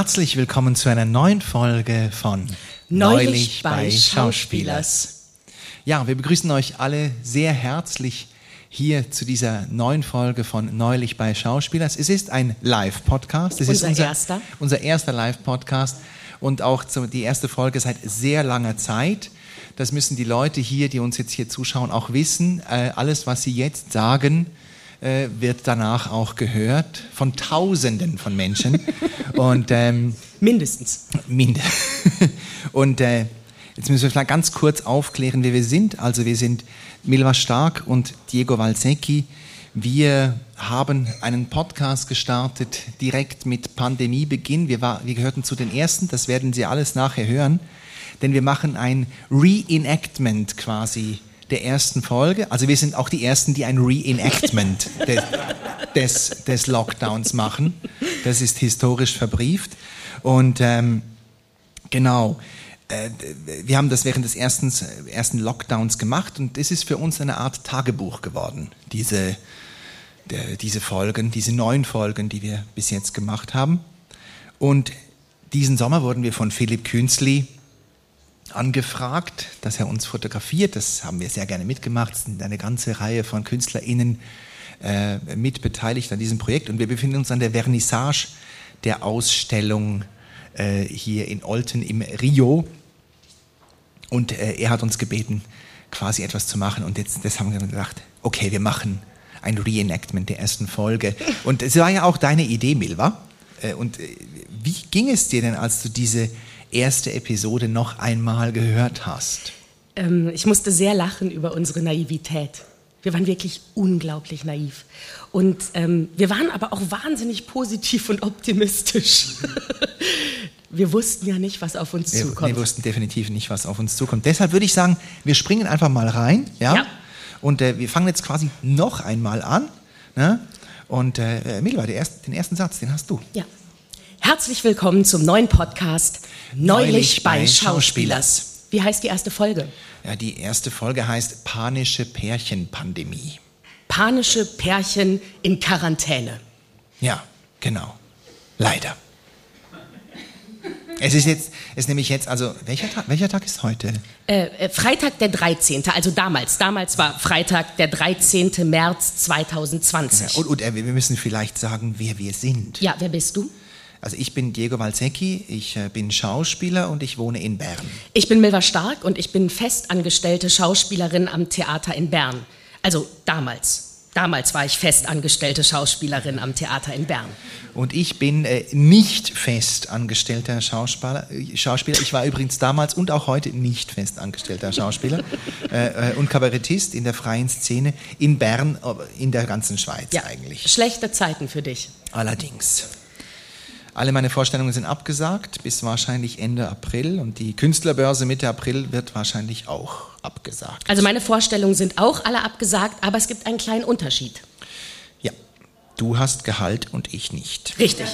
Herzlich willkommen zu einer neuen Folge von Neulich, bei Schauspielers. Ja, wir begrüßen euch alle sehr herzlich hier zu dieser neuen Folge von Neulich bei Schauspielers. Es ist ein Live-Podcast. Es Unser ist unser erster. Unser erster Live-Podcast und auch die erste Folge seit sehr langer Zeit. Das müssen die Leute hier, die uns jetzt hier zuschauen, auch wissen. Äh, alles, was sie jetzt sagen, äh, wird danach auch gehört von Tausenden von Menschen. und ähm, Mindestens. Minde. Und äh, jetzt müssen wir vielleicht ganz kurz aufklären, wer wir sind. Also wir sind Milva Stark und Diego Valsecchi. Wir haben einen Podcast gestartet direkt mit Pandemiebeginn. Wir, war, wir gehörten zu den ersten, das werden Sie alles nachher hören. Denn wir machen ein Reenactment quasi der ersten Folge. Also wir sind auch die Ersten, die ein Reenactment des, des, des Lockdowns machen. Das ist historisch verbrieft. Und ähm, genau, äh, wir haben das während des ersten, ersten Lockdowns gemacht und es ist für uns eine Art Tagebuch geworden, diese, der, diese Folgen, diese neun Folgen, die wir bis jetzt gemacht haben. Und diesen Sommer wurden wir von Philipp Künzli angefragt, dass er uns fotografiert. Das haben wir sehr gerne mitgemacht. Es sind eine ganze Reihe von KünstlerInnen äh, mitbeteiligt an diesem Projekt. Und wir befinden uns an der Vernissage der Ausstellung äh, hier in Olten im Rio. Und äh, er hat uns gebeten, quasi etwas zu machen. Und jetzt das haben wir gedacht, okay, wir machen ein Reenactment der ersten Folge. Und es war ja auch deine Idee, Milva. Äh, Und äh, wie ging es dir denn, als du diese erste Episode noch einmal gehört hast? Ähm, ich musste sehr lachen über unsere Naivität. Wir waren wirklich unglaublich naiv. Und ähm, wir waren aber auch wahnsinnig positiv und optimistisch. wir wussten ja nicht, was auf uns Wir, zukommt. wir wussten definitiv nicht, was auf uns zukommt. Deshalb würde ich sagen, wir springen einfach mal rein. Ja. Ja. Und äh, wir fangen jetzt quasi noch einmal an. Ne? Und äh, Milva, der erst, den ersten Satz, den hast du. Ja. Herzlich willkommen zum neuen Podcast Neulich, Neulich bei bei Schauspielers. Wie heißt die erste Folge? Ja, die erste Folge heißt Panische Pärchenpandemie. Panische Pärchen in Quarantäne. Ja, genau. Leider. Es ist jetzt, es ist nämlich jetzt, also welcher Tag, welcher Tag ist heute? Äh, äh, Freitag der 13., also damals. Damals war Freitag der 13. März 2020. Ja, und und äh, wir müssen vielleicht sagen, wer wir sind. Ja, wer bist du? Also ich bin Diego Valsecchi, ich äh, bin Schauspieler und ich wohne in Bern. Ich bin Milva Stark und ich bin festangestellte Schauspielerin am Theater in Bern. Also damals. Damals war ich festangestellte Schauspielerin am Theater in Bern. Und ich bin äh, nicht fest angestellter Schauspieler, äh, Schauspieler. Ich war übrigens damals und auch heute nicht fest angestellter Schauspieler äh, äh, und Kabarettist in der freien Szene in Bern, in der ganzen Schweiz Ja, eigentlich. schlechte Zeiten für dich. Allerdings. Alle meine Vorstellungen sind abgesagt bis wahrscheinlich Ende April und die Künstlerbörse Mitte April wird wahrscheinlich auch abgesagt. Also meine Vorstellungen sind auch alle abgesagt, aber es gibt einen kleinen Unterschied. Ja, du hast Gehalt und ich nicht. Richtig.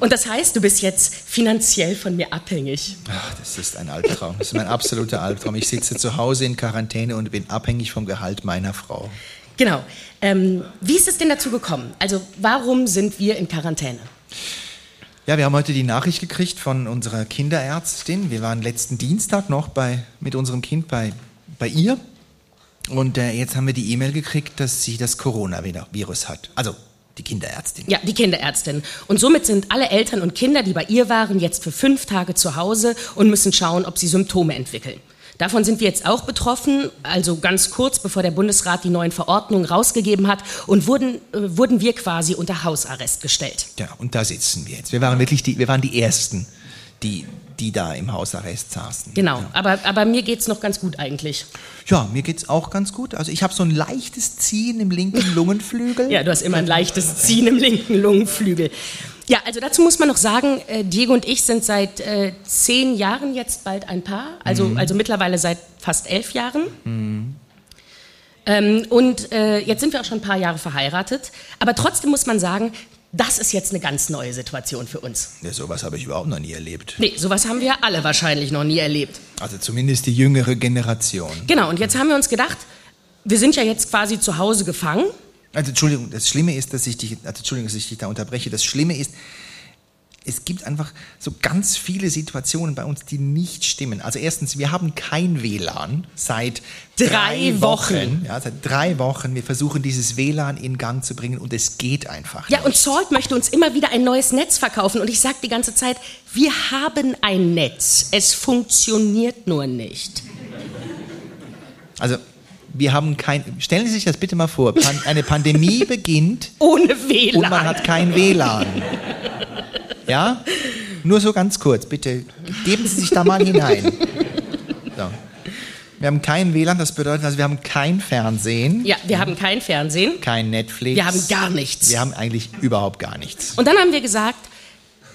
Und das heißt, du bist jetzt finanziell von mir abhängig. Ach, das ist ein Albtraum. Das ist mein absoluter Albtraum. Ich sitze zu Hause in Quarantäne und bin abhängig vom Gehalt meiner Frau. Genau. Ähm, wie ist es denn dazu gekommen? Also warum sind wir in Quarantäne? Ja, wir haben heute die Nachricht gekriegt von unserer Kinderärztin. Wir waren letzten Dienstag noch bei, mit unserem Kind bei, bei ihr. Und äh, jetzt haben wir die E-Mail gekriegt, dass sie das Coronavirus hat. Also die Kinderärztin. Ja, die Kinderärztin. Und somit sind alle Eltern und Kinder, die bei ihr waren, jetzt für fünf Tage zu Hause und müssen schauen, ob sie Symptome entwickeln. Davon sind wir jetzt auch betroffen, also ganz kurz bevor der Bundesrat die neuen Verordnungen rausgegeben hat und wurden, äh, wurden wir quasi unter Hausarrest gestellt. Ja, und da sitzen wir jetzt. Wir waren wirklich die, wir waren die Ersten, die, die da im Hausarrest saßen. Genau, Ja. aber, aber mir geht's noch ganz gut eigentlich. Ja, mir geht's auch ganz gut. Also ich habe so ein leichtes Ziehen im linken Lungenflügel. Ja, du hast immer ein leichtes Ziehen im linken Lungenflügel. Ja, also dazu muss man noch sagen, äh, Diego und ich sind seit äh, zehn Jahren jetzt bald ein Paar, also, also mittlerweile seit fast elf Jahren. Ähm, und äh, jetzt sind wir auch schon ein paar Jahre verheiratet, aber trotzdem muss man sagen, das ist jetzt eine ganz neue Situation für uns. Ja, sowas habe ich überhaupt noch nie erlebt. Nee, sowas haben wir alle wahrscheinlich noch nie erlebt. Also zumindest die jüngere Generation. Genau, und jetzt haben wir uns gedacht, wir sind ja jetzt quasi zu Hause gefangen. Also Entschuldigung, das Schlimme ist, dass ich dich, also Entschuldigung, dass ich dich da unterbreche. Das Schlimme ist, es gibt einfach so ganz viele Situationen bei uns, die nicht stimmen. Also erstens, wir haben kein WLAN seit drei, drei Wochen. Wochen. Ja, seit drei Wochen. Wir versuchen dieses WLAN in Gang zu bringen und es geht einfach. Ja, nicht. und Salt möchte uns immer wieder ein neues Netz verkaufen. Und ich sage die ganze Zeit, wir haben ein Netz. Es funktioniert nur nicht. Also wir haben kein. Stellen Sie sich das bitte mal vor. Pan eine Pandemie beginnt. Ohne WLAN. Und man hat kein WLAN. Ja? Nur so ganz kurz, bitte. Geben Sie sich da mal hinein. So. Wir haben kein WLAN, das bedeutet also, wir haben kein Fernsehen. Ja, wir haben kein Fernsehen. Kein Netflix. Wir haben gar nichts. Wir haben eigentlich überhaupt gar nichts. Und dann haben wir gesagt,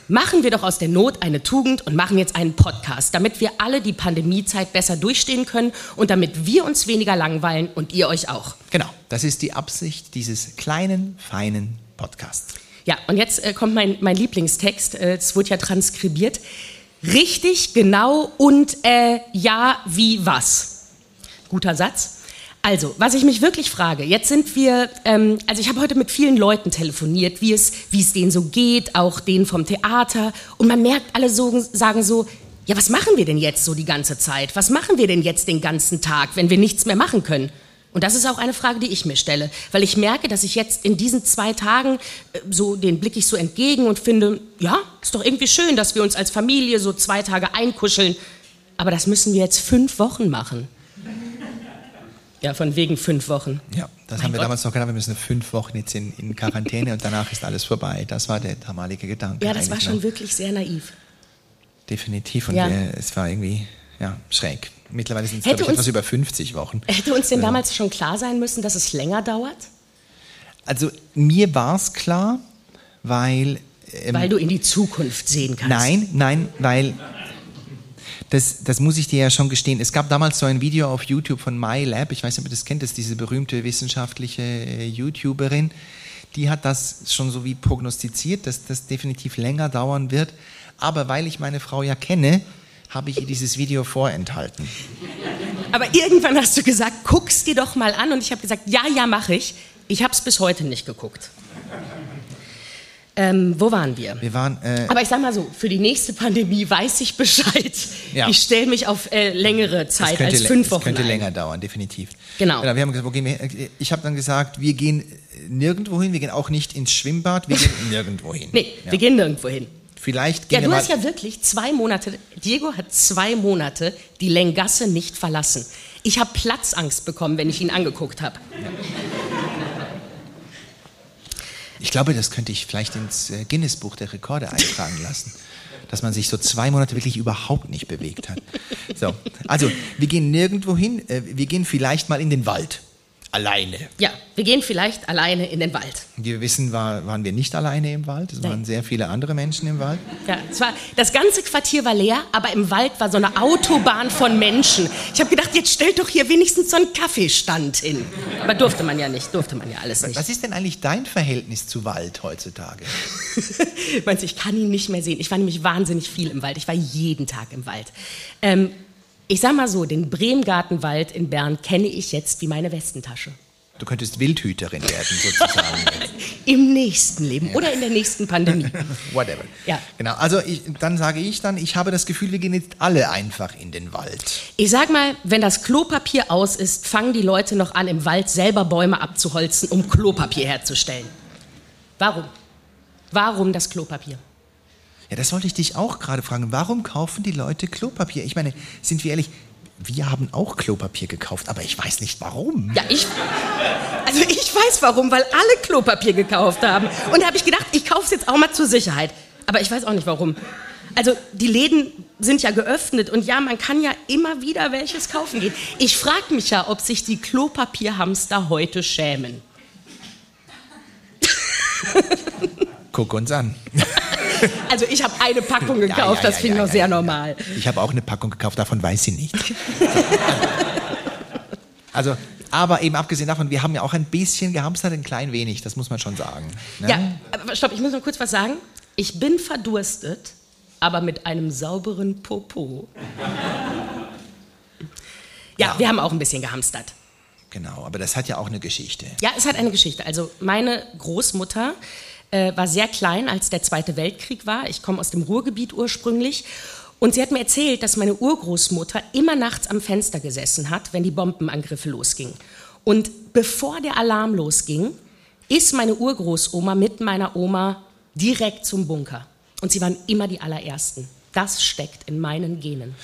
machen wir doch aus der Not eine Tugend und machen jetzt einen Podcast, damit wir alle die Pandemiezeit besser durchstehen können und damit wir uns weniger langweilen und ihr euch auch. Genau, das ist die Absicht dieses kleinen, feinen Podcasts. Ja, und jetzt äh, kommt mein, mein Lieblingstext, äh, es wurde ja transkribiert. Richtig, genau und äh, ja, wie was. Guter Satz. Also, was ich mich wirklich frage, jetzt sind wir, ähm, also ich habe heute mit vielen Leuten telefoniert, wie es, wie es denen so geht, auch denen vom Theater. Und man merkt, alle so, sagen so, ja, was machen wir denn jetzt so die ganze Zeit? Was machen wir denn jetzt den ganzen Tag, wenn wir nichts mehr machen können? Und das ist auch eine Frage, die ich mir stelle, weil ich merke, dass ich jetzt in diesen zwei Tagen äh, so den blicke ich so entgegen und finde, ja, ist doch irgendwie schön, dass wir uns als Familie so zwei Tage einkuscheln. Aber das müssen wir jetzt fünf Wochen machen. Ja, von wegen fünf Wochen. Ja, das mein haben wir Gott. damals noch gedacht, wir müssen fünf Wochen jetzt in, in Quarantäne und danach ist alles vorbei. Das war der damalige Gedanke. Ja, das war schon noch. wirklich sehr naiv. Definitiv und ja. wir, es war irgendwie ja, schräg. Mittlerweile sind es ich, etwas über 50 Wochen. Hätte uns denn also damals schon klar sein müssen, dass es länger dauert? Also mir war es klar, weil... Ähm, weil du in die Zukunft sehen kannst. Nein, nein, weil das, das muss ich dir ja schon gestehen. Es gab damals so ein Video auf YouTube von MyLab, ich weiß nicht, ob ihr das kennt, das ist diese berühmte wissenschaftliche äh, YouTuberin, die hat das schon so wie prognostiziert, dass das definitiv länger dauern wird. Aber weil ich meine Frau ja kenne, habe ich ihr dieses Video vorenthalten. Aber irgendwann hast du gesagt, guck's dir doch mal an. Und ich habe gesagt, ja, ja, mache ich. Ich habe es bis heute nicht geguckt. Ähm, wo waren wir? Wir waren. Äh Aber ich sag mal so: Für die nächste Pandemie weiß ich Bescheid. Ja. Ich stelle mich auf äh, längere Zeit als fünf Wochen. Das könnte ein. länger dauern, definitiv. Genau. genau wir haben gesagt, wo gehen wir? Ich habe dann gesagt, wir gehen nirgendwo hin. Wir gehen auch nicht ins Schwimmbad. Wir gehen nirgendwo hin. Nee, ja. wir gehen nirgendwo hin. Vielleicht ja, du hast ja wirklich zwei Monate. Diego hat zwei Monate die Lengasse nicht verlassen. Ich habe Platzangst bekommen, wenn ich ihn angeguckt habe. Ja. Ich glaube, das könnte ich vielleicht ins äh, Guinness-Buch der Rekorde eintragen lassen. Dass man sich so zwei Monate wirklich überhaupt nicht bewegt hat. So, also, wir gehen nirgendwo hin. Äh, wir gehen vielleicht mal in den Wald alleine. Ja, wir gehen vielleicht alleine in den Wald. Wie wir wissen, war, waren wir nicht alleine im Wald. Es waren sehr viele andere Menschen im Wald. Ja, es war, das ganze Quartier war leer, aber im Wald war so eine Autobahn von Menschen. Ich habe gedacht, jetzt stellt doch hier wenigstens so einen Kaffeestand hin. Aber durfte man ja nicht, durfte man ja alles nicht. Was ist denn eigentlich dein Verhältnis zu Wald heutzutage? Meinst du, ich kann ihn nicht mehr sehen. Ich war nämlich wahnsinnig viel im Wald. Ich war jeden Tag im Wald. Ähm, ich sag mal so, den Bremgartenwald in Bern kenne ich jetzt wie meine Westentasche. Du könntest Wildhüterin werden, sozusagen. Im nächsten Leben ja. oder in der nächsten Pandemie. Whatever. Ja. Genau. Also ich, dann sage ich dann, ich habe das Gefühl, wir gehen jetzt alle einfach in den Wald. Ich sag mal, wenn das Klopapier aus ist, fangen die Leute noch an, im Wald selber Bäume abzuholzen, um Klopapier herzustellen. Warum? Warum das Klopapier? Ja, das wollte ich dich auch gerade fragen. Warum kaufen die Leute Klopapier? Ich meine, sind wir ehrlich, wir haben auch Klopapier gekauft, aber ich weiß nicht warum. Ja, ich. Also ich weiß warum, weil alle Klopapier gekauft haben. Und da habe ich gedacht, ich kaufe es jetzt auch mal zur Sicherheit. Aber ich weiß auch nicht warum. Also die Läden sind ja geöffnet und ja, man kann ja immer wieder welches kaufen gehen. Ich frage mich ja, ob sich die Klopapierhamster heute schämen. Guck uns an. Also ich habe eine Packung gekauft, ja, ja, das finde ich noch sehr normal. Ich habe auch eine Packung gekauft, davon weiß sie nicht. also, aber eben abgesehen davon, wir haben ja auch ein bisschen gehamstert, ein klein wenig, das muss man schon sagen. Ne? Ja, aber stopp, ich muss noch kurz was sagen. Ich bin verdurstet, aber mit einem sauberen Popo. Ja, ja, wir haben auch ein bisschen gehamstert. Genau, aber das hat ja auch eine Geschichte. Ja, es hat eine Geschichte. Also meine Großmutter äh, war sehr klein, als der Zweite Weltkrieg war. Ich komme aus dem Ruhrgebiet ursprünglich. Und sie hat mir erzählt, dass meine Urgroßmutter immer nachts am Fenster gesessen hat, wenn die Bombenangriffe losgingen. Und bevor der Alarm losging, ist meine Urgroßoma mit meiner Oma direkt zum Bunker. Und sie waren immer die allerersten. Das steckt in meinen Genen.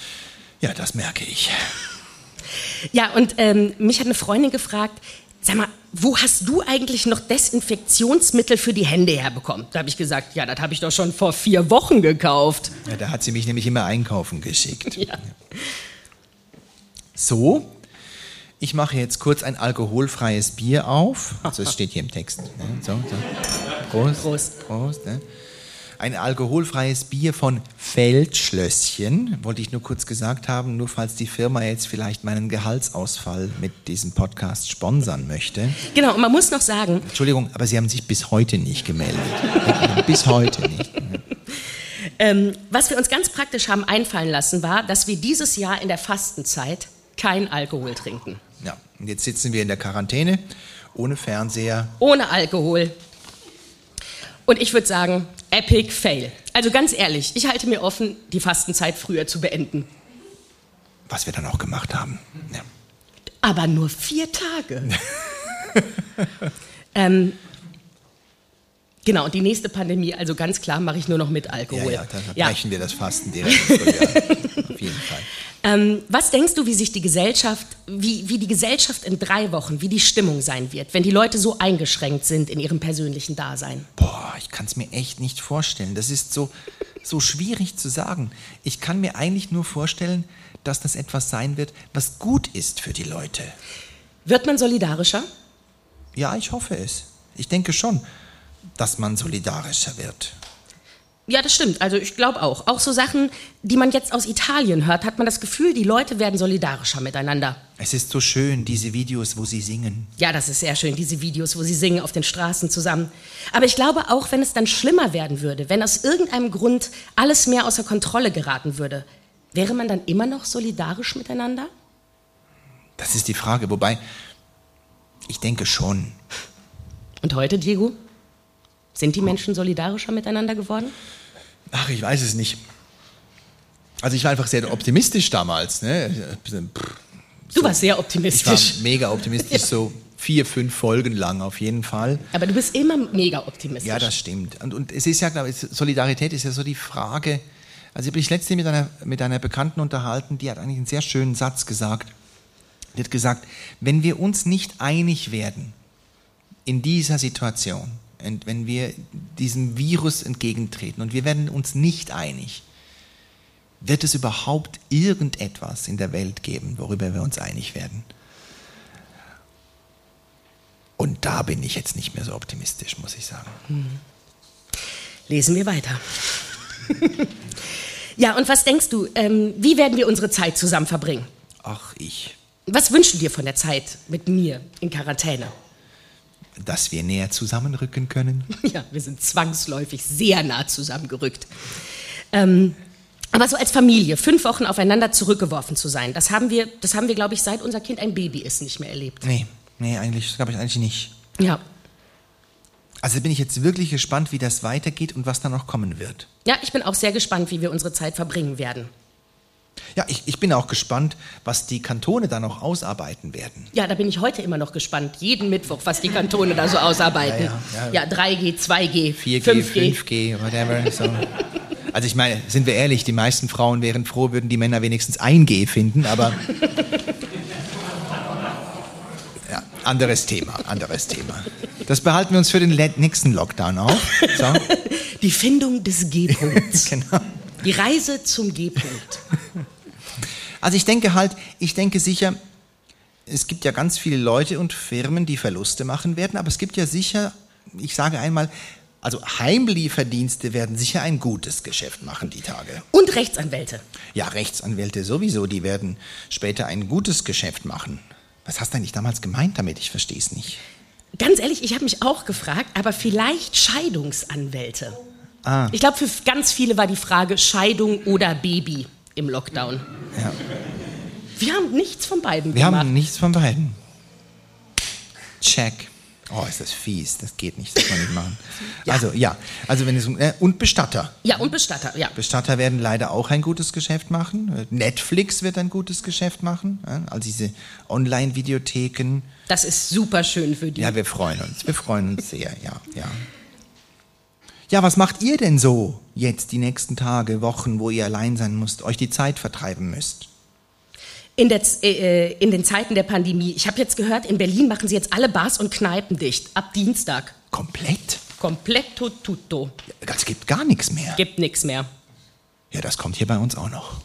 Ja, das merke ich. Ja, und ähm, mich hat eine Freundin gefragt, sag mal, wo hast du eigentlich noch Desinfektionsmittel für die Hände herbekommen? Da habe ich gesagt, ja, das habe ich doch schon vor vier Wochen gekauft. Ja, da hat sie mich nämlich immer einkaufen geschickt. Ja. So, ich mache jetzt kurz ein alkoholfreies Bier auf. Also es steht hier im Text. Ne? So, so. Prost. Prost. Prost ne? Ein alkoholfreies Bier von Feldschlösschen, wollte ich nur kurz gesagt haben, nur falls die Firma jetzt vielleicht meinen Gehaltsausfall mit diesem Podcast sponsern möchte. Genau, und man muss noch sagen, Entschuldigung, aber Sie haben sich bis heute nicht gemeldet. bis heute nicht. ähm, was wir uns ganz praktisch haben einfallen lassen, war, dass wir dieses Jahr in der Fastenzeit kein Alkohol trinken. Ja, und jetzt sitzen wir in der Quarantäne, ohne Fernseher. Ohne Alkohol. Und ich würde sagen, epic fail. Also ganz ehrlich, ich halte mir offen, die Fastenzeit früher zu beenden. Was wir dann auch gemacht haben. Ja. Aber nur vier Tage. ähm, genau, und die nächste Pandemie, also ganz klar, mache ich nur noch mit Alkohol. Ja, ja, dann Ja. brechen wir das Fasten direkt. Auf jeden Fall. Ähm, was denkst du, wie sich die Gesellschaft, wie, wie die Gesellschaft in drei Wochen, wie die Stimmung sein wird, wenn die Leute so eingeschränkt sind in ihrem persönlichen Dasein? Boah, ich kann es mir echt nicht vorstellen. Das ist so, so schwierig zu sagen. Ich kann mir eigentlich nur vorstellen, dass das etwas sein wird, was gut ist für die Leute. Wird man solidarischer? Ja, ich hoffe es. Ich denke schon, dass man solidarischer wird. Ja, das stimmt. Also ich glaube auch. Auch so Sachen, die man jetzt aus Italien hört, hat man das Gefühl, die Leute werden solidarischer miteinander. Es ist so schön, diese Videos, wo sie singen. Ja, das ist sehr schön, diese Videos, wo sie singen auf den Straßen zusammen. Aber ich glaube auch, wenn es dann schlimmer werden würde, wenn aus irgendeinem Grund alles mehr außer Kontrolle geraten würde, wäre man dann immer noch solidarisch miteinander? Das ist die Frage. Wobei, ich denke schon. Und heute, Diego? Sind die Menschen solidarischer miteinander geworden? Ach, ich weiß es nicht. Also ich war einfach sehr optimistisch damals. Ne? Du warst sehr Ich war optimistisch. mega optimistisch, so vier, fünf Folgen lang auf jeden Fall. Aber du bist immer mega optimistisch. Ja, das stimmt. Und, und es ist ja, glaube ich, Solidarität ist ja so die Frage. Also ich habe mich letztens mit einer, mit einer Bekannten unterhalten, die hat eigentlich einen sehr schönen Satz gesagt. Die hat gesagt, wenn wir uns nicht einig werden in dieser Situation, wenn wir diesem Virus entgegentreten und wir werden uns nicht einig, wird es überhaupt irgendetwas in der Welt geben, worüber wir uns einig werden? Und da bin ich jetzt nicht mehr so optimistisch, muss ich sagen. Lesen wir weiter. ja, und was denkst du, ähm, wie werden wir unsere Zeit zusammen verbringen? Ach, ich, Was wünschst du dir von der Zeit mit mir in Quarantäne? Dass wir näher zusammenrücken können. Ja, wir sind zwangsläufig sehr nah zusammengerückt. Ähm, aber so als Familie, fünf Wochen aufeinander zurückgeworfen zu sein, das haben wir, das haben wir, glaube ich, seit unser Kind ein Baby ist, nicht mehr erlebt. Nee, nee, eigentlich, glaube ich, eigentlich nicht. Ja. Also bin ich jetzt wirklich gespannt, wie das weitergeht und was da noch kommen wird. Ja, ich bin auch sehr gespannt, wie wir unsere Zeit verbringen werden. Ja, ich, ich bin auch gespannt, was die Kantone da noch ausarbeiten werden. Ja, da bin ich heute immer noch gespannt. Jeden Mittwoch, was die Kantone da so ausarbeiten. Ja, ja, ja 3G, 2G, 4G, 5G. 5G, whatever. So. Also ich meine, sind wir ehrlich, die meisten Frauen wären froh, würden die Männer wenigstens 1G finden, aber... Ja, anderes Thema, anderes Thema. Das behalten wir uns für den nächsten Lockdown auf. So, Die Findung des G-Punkts. genau. Die Reise zum G-Punkt. Also ich denke halt, ich denke sicher, es gibt ja ganz viele Leute und Firmen, die Verluste machen werden, aber es gibt ja sicher, ich sage einmal, also Heimlieferdienste werden sicher ein gutes Geschäft machen die Tage. Und Rechtsanwälte. Ja, Rechtsanwälte sowieso, die werden später ein gutes Geschäft machen. Was hast du eigentlich damals gemeint damit? Ich verstehe es nicht. Ganz ehrlich, ich habe mich auch gefragt, aber vielleicht Scheidungsanwälte. Ah. Ich glaube, für ganz viele war die Frage Scheidung oder Baby im Lockdown. Ja. Wir haben nichts von beiden Wir gemacht. haben nichts von beiden. Check. Oh, ist das fies, das geht nicht, das kann man nicht machen. ja. Also ja, also wenn es äh, und Bestatter. Ja, und Bestatter, ja. Bestatter werden leider auch ein gutes Geschäft machen. Netflix wird ein gutes Geschäft machen, ja? also diese Online-Videotheken. Das ist super schön für die. Ja, wir freuen uns, wir freuen uns sehr, ja, ja. Ja, was macht ihr denn so jetzt die nächsten Tage, Wochen, wo ihr allein sein müsst, euch die Zeit vertreiben müsst? In, der, äh, in den Zeiten der Pandemie. Ich habe jetzt gehört, in Berlin machen sie jetzt alle Bars und Kneipen dicht. Ab Dienstag. Komplett? Komplett tutto. Es gibt gar nichts mehr. Gibt nichts mehr. Ja, das kommt hier bei uns auch noch.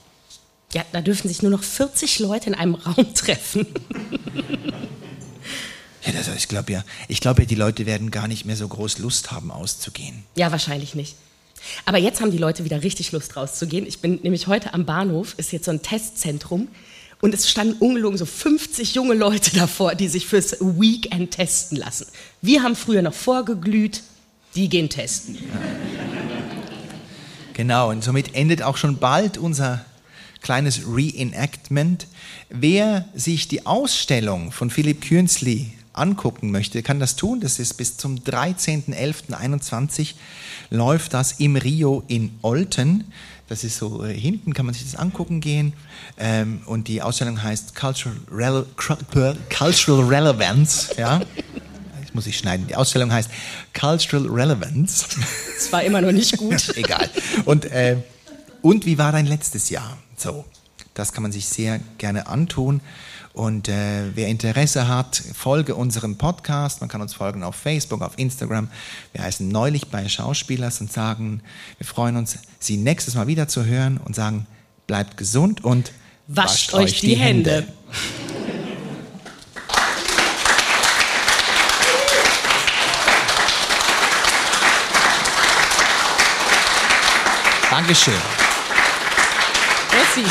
Ja, da dürfen sich nur noch 40 Leute in einem Raum treffen. Ja, das, ich glaube ja, ich glaube ja, die Leute werden gar nicht mehr so groß Lust haben, auszugehen. Ja, wahrscheinlich nicht. Aber jetzt haben die Leute wieder richtig Lust rauszugehen. Ich bin nämlich heute am Bahnhof, ist jetzt so ein Testzentrum. Und es standen ungelogen so 50 junge Leute davor, die sich fürs Weekend testen lassen. Wir haben früher noch vorgeglüht, die gehen testen. Genau, und somit endet auch schon bald unser kleines Reenactment. Wer sich die Ausstellung von Philipp Künzli angucken möchte, kann das tun. Das ist bis zum 13.11.21 läuft das im Rio in Olten. Das ist so äh, hinten, kann man sich das angucken gehen. Ähm, und die Ausstellung heißt Cultural, Rele Cultural Relevance. Ja? Das muss ich schneiden. Die Ausstellung heißt Cultural Relevance. Das war immer noch nicht gut. Egal. Und, äh, und wie war dein letztes Jahr? So, das kann man sich sehr gerne antun. Und äh, wer Interesse hat, folge unserem Podcast. Man kann uns folgen auf Facebook, auf Instagram. Wir heißen neulich bei Schauspielers und sagen, wir freuen uns, Sie nächstes Mal wieder zu hören und sagen, bleibt gesund und wascht, wascht euch die, die Hände. Hände. Dankeschön. Merci.